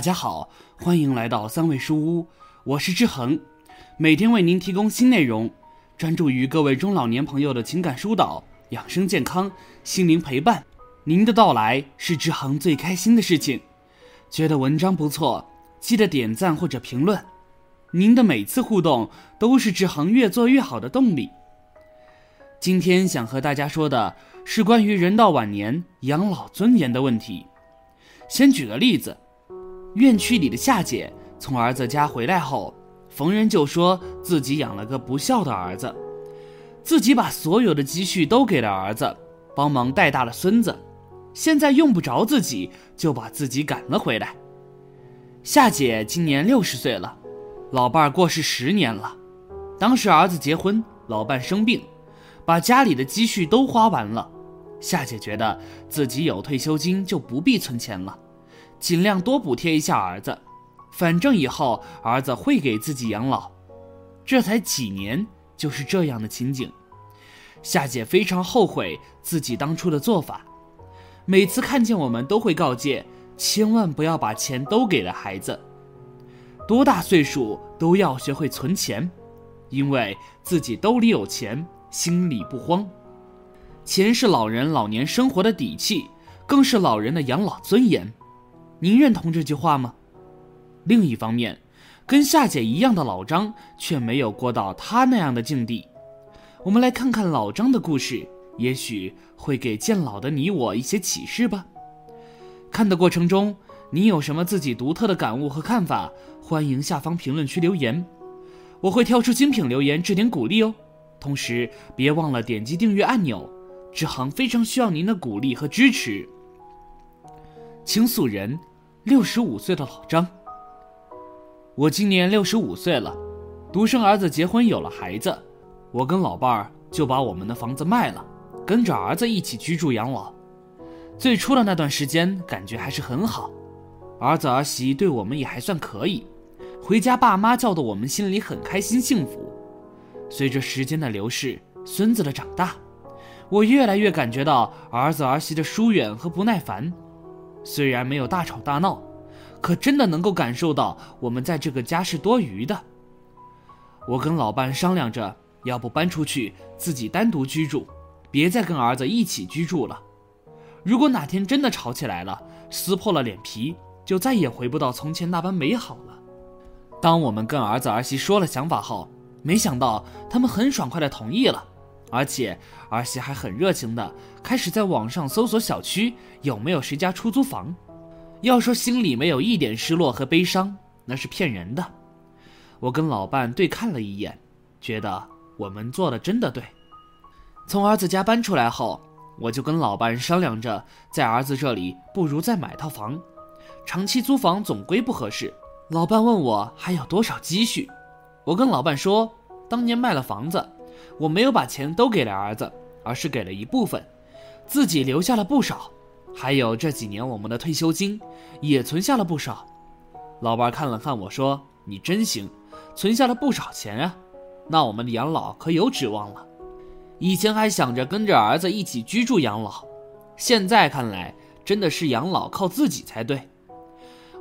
大家好，欢迎来到三味书屋，我是志恒，每天为您提供新内容，专注于各位中老年朋友的情感疏导、养生健康、心灵陪伴。您的到来是志恒最开心的事情。觉得文章不错，记得点赞或者评论，您的每次互动都是志恒越做越好的动力。今天想和大家说的是关于人到晚年养老尊严的问题。先举个例子。院区里的夏姐从儿子家回来后，逢人就说自己养了个不孝的儿子，自己把所有的积蓄都给了儿子，帮忙带大了孙子，现在用不着自己，就把自己赶了回来。夏姐今年六十岁了，老伴儿过世十年了，当时儿子结婚，老伴生病，把家里的积蓄都花完了，夏姐觉得自己有退休金就不必存钱了。尽量多补贴一下儿子，反正以后儿子会给自己养老。这才几年，就是这样的情景。夏姐非常后悔自己当初的做法，每次看见我们都会告诫：千万不要把钱都给了孩子。多大岁数都要学会存钱，因为自己兜里有钱，心里不慌。钱是老人老年生活的底气，更是老人的养老尊严。您认同这句话吗？另一方面，跟夏姐一样的老张却没有过到他那样的境地。我们来看看老张的故事，也许会给渐老的你我一些启示吧。看的过程中，你有什么自己独特的感悟和看法？欢迎下方评论区留言，我会挑出精品留言，置顶鼓励哦。同时，别忘了点击订阅按钮，志航非常需要您的鼓励和支持。倾诉人。六十五岁的老张，我今年六十五岁了，独生儿子结婚有了孩子，我跟老伴儿就把我们的房子卖了，跟着儿子一起居住养老。最初的那段时间感觉还是很好，儿子儿媳对我们也还算可以，回家爸妈叫的我们心里很开心幸福。随着时间的流逝，孙子的长大，我越来越感觉到儿子儿媳的疏远和不耐烦。虽然没有大吵大闹，可真的能够感受到我们在这个家是多余的。我跟老伴商量着，要不搬出去自己单独居住，别再跟儿子一起居住了。如果哪天真的吵起来了，撕破了脸皮，就再也回不到从前那般美好了。当我们跟儿子儿媳说了想法后，没想到他们很爽快的同意了。而且儿媳还很热情的开始在网上搜索小区有没有谁家出租房。要说心里没有一点失落和悲伤，那是骗人的。我跟老伴对看了一眼，觉得我们做的真的对。从儿子家搬出来后，我就跟老伴商量着，在儿子这里不如再买套房，长期租房总归不合适。老伴问我还有多少积蓄，我跟老伴说，当年卖了房子。我没有把钱都给了儿子，而是给了一部分，自己留下了不少，还有这几年我们的退休金也存下了不少。老伴看了看我说：“你真行，存下了不少钱啊，那我们的养老可有指望了。”以前还想着跟着儿子一起居住养老，现在看来真的是养老靠自己才对。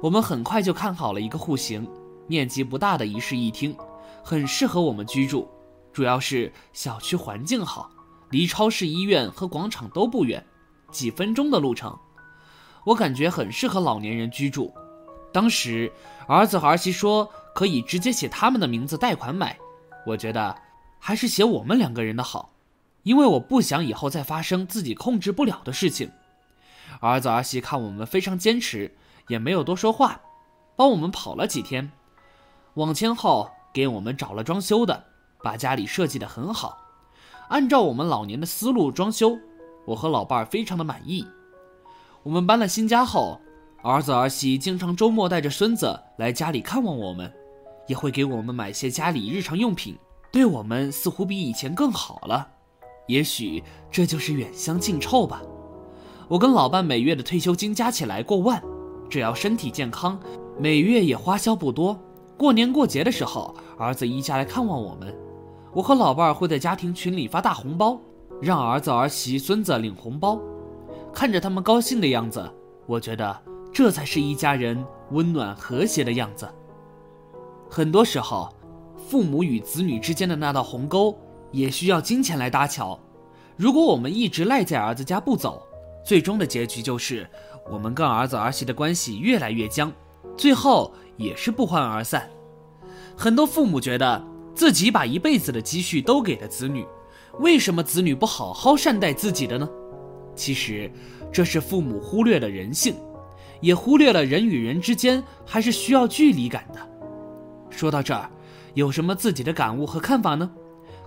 我们很快就看好了一个户型，面积不大的一室一厅，很适合我们居住。主要是小区环境好，离超市、医院和广场都不远，几分钟的路程，我感觉很适合老年人居住。当时儿子和儿媳说可以直接写他们的名字贷款买，我觉得还是写我们两个人的好，因为我不想以后再发生自己控制不了的事情。儿子儿媳看我们非常坚持，也没有多说话，帮我们跑了几天，网签后给我们找了装修的。把家里设计得很好，按照我们老年的思路装修，我和老伴儿非常的满意。我们搬了新家后，儿子儿媳经常周末带着孙子来家里看望我们，也会给我们买些家里日常用品，对我们似乎比以前更好了。也许这就是远香近臭吧。我跟老伴每月的退休金加起来过万，只要身体健康，每月也花销不多。过年过节的时候，儿子一家来看望我们。我和老伴儿会在家庭群里发大红包，让儿子、儿媳、孙子领红包，看着他们高兴的样子，我觉得这才是一家人温暖和谐的样子。很多时候，父母与子女之间的那道鸿沟，也需要金钱来搭桥。如果我们一直赖在儿子家不走，最终的结局就是我们跟儿子儿媳的关系越来越僵，最后也是不欢而散。很多父母觉得自己把一辈子的积蓄都给了子女，为什么子女不好好善待自己的呢？其实，这是父母忽略了人性，也忽略了人与人之间还是需要距离感的。说到这儿，有什么自己的感悟和看法呢？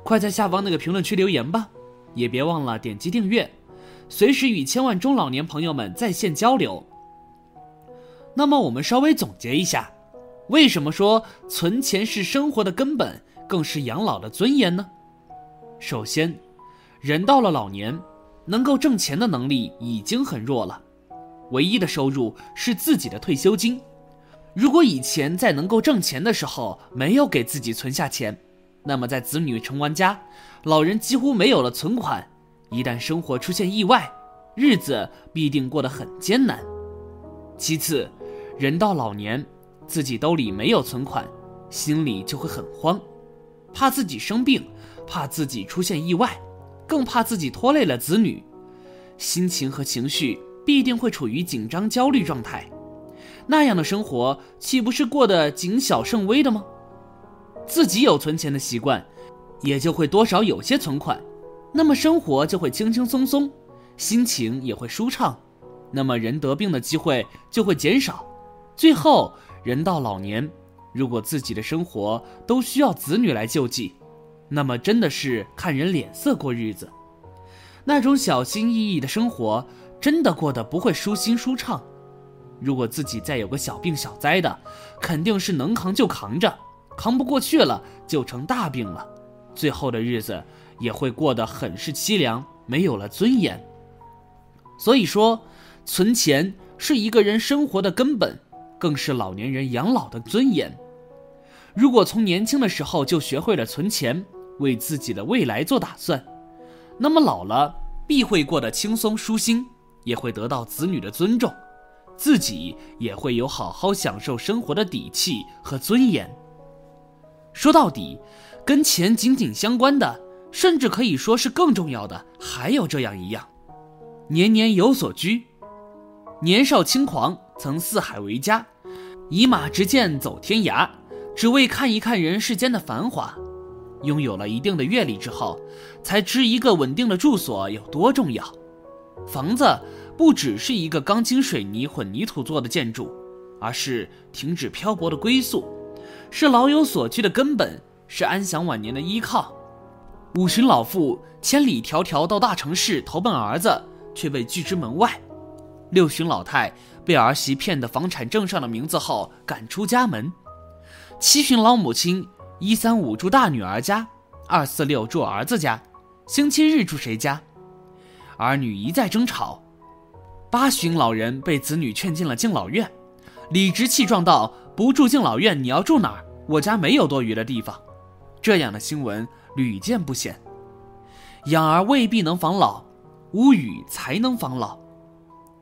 快在下方那个评论区留言吧，也别忘了点击订阅，随时与千万中老年朋友们在线交流。那么我们稍微总结一下，为什么说存钱是生活的根本，更是养老的尊严呢？首先，人到了老年。能够挣钱的能力已经很弱了，唯一的收入是自己的退休金。如果以前在能够挣钱的时候没有给自己存下钱，那么在子女成完家，老人几乎没有了存款，一旦生活出现意外，日子必定过得很艰难。其次，人到老年，自己兜里没有存款，心里就会很慌，怕自己生病，怕自己出现意外。更怕自己拖累了子女，心情和情绪必定会处于紧张焦虑状态。那样的生活岂不是过得谨小慎微的吗？自己有存钱的习惯，也就会多少有些存款，那么生活就会轻轻松松，心情也会舒畅，那么人得病的机会就会减少。最后，人到老年，如果自己的生活都需要子女来救济。那么真的是看人脸色过日子，那种小心翼翼的生活，真的过得不会舒心舒畅。如果自己再有个小病小灾的，肯定是能扛就扛着，扛不过去了就成大病了，最后的日子也会过得很是凄凉，没有了尊严。所以说，存钱是一个人生活的根本，更是老年人养老的尊严。如果从年轻的时候就学会了存钱，为自己的未来做打算，那么老了必会过得轻松舒心，也会得到子女的尊重，自己也会有好好享受生活的底气和尊严。说到底，跟钱紧紧相关的，甚至可以说是更重要的，还有这样一样：年年有所居。年少轻狂，曾四海为家，以马执剑走天涯，只为看一看人世间的繁华。拥有了一定的阅历之后，才知一个稳定的住所有多重要。房子不只是一个钢筋水泥混凝土做的建筑，而是停止漂泊的归宿，是老有所居的根本，是安享晚年的依靠。五旬老妇千里迢迢到大城市投奔儿子，却被拒之门外；六旬老太被儿媳骗的房产证上的名字后赶出家门；七旬老母亲。一三五住大女儿家，二四六住儿子家，星期日住谁家？儿女一再争吵。八旬老人被子女劝进了敬老院，理直气壮道：“不住敬老院，你要住哪儿？我家没有多余的地方。”这样的新闻屡见不鲜。养儿未必能防老，无语才能防老。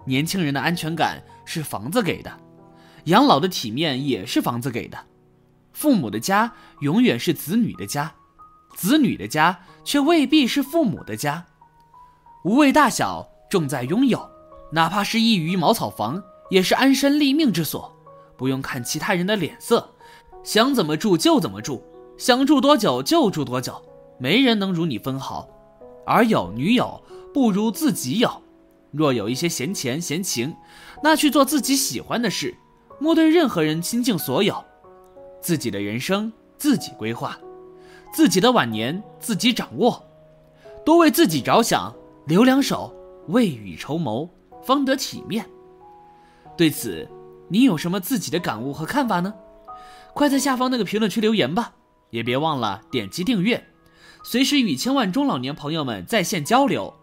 年轻人的安全感是房子给的，养老的体面也是房子给的。父母的家永远是子女的家，子女的家却未必是父母的家。无畏大小，重在拥有。哪怕是一隅茅草房，也是安身立命之所。不用看其他人的脸色，想怎么住就怎么住，想住多久就住多久，没人能如你分毫。儿有女友，不如自己有。若有一些闲钱闲情，那去做自己喜欢的事，莫对任何人倾尽所有。自己的人生自己规划，自己的晚年自己掌握，多为自己着想，留两手，未雨绸缪，方得体面。对此，你有什么自己的感悟和看法呢？快在下方那个评论区留言吧，也别忘了点击订阅，随时与千万中老年朋友们在线交流。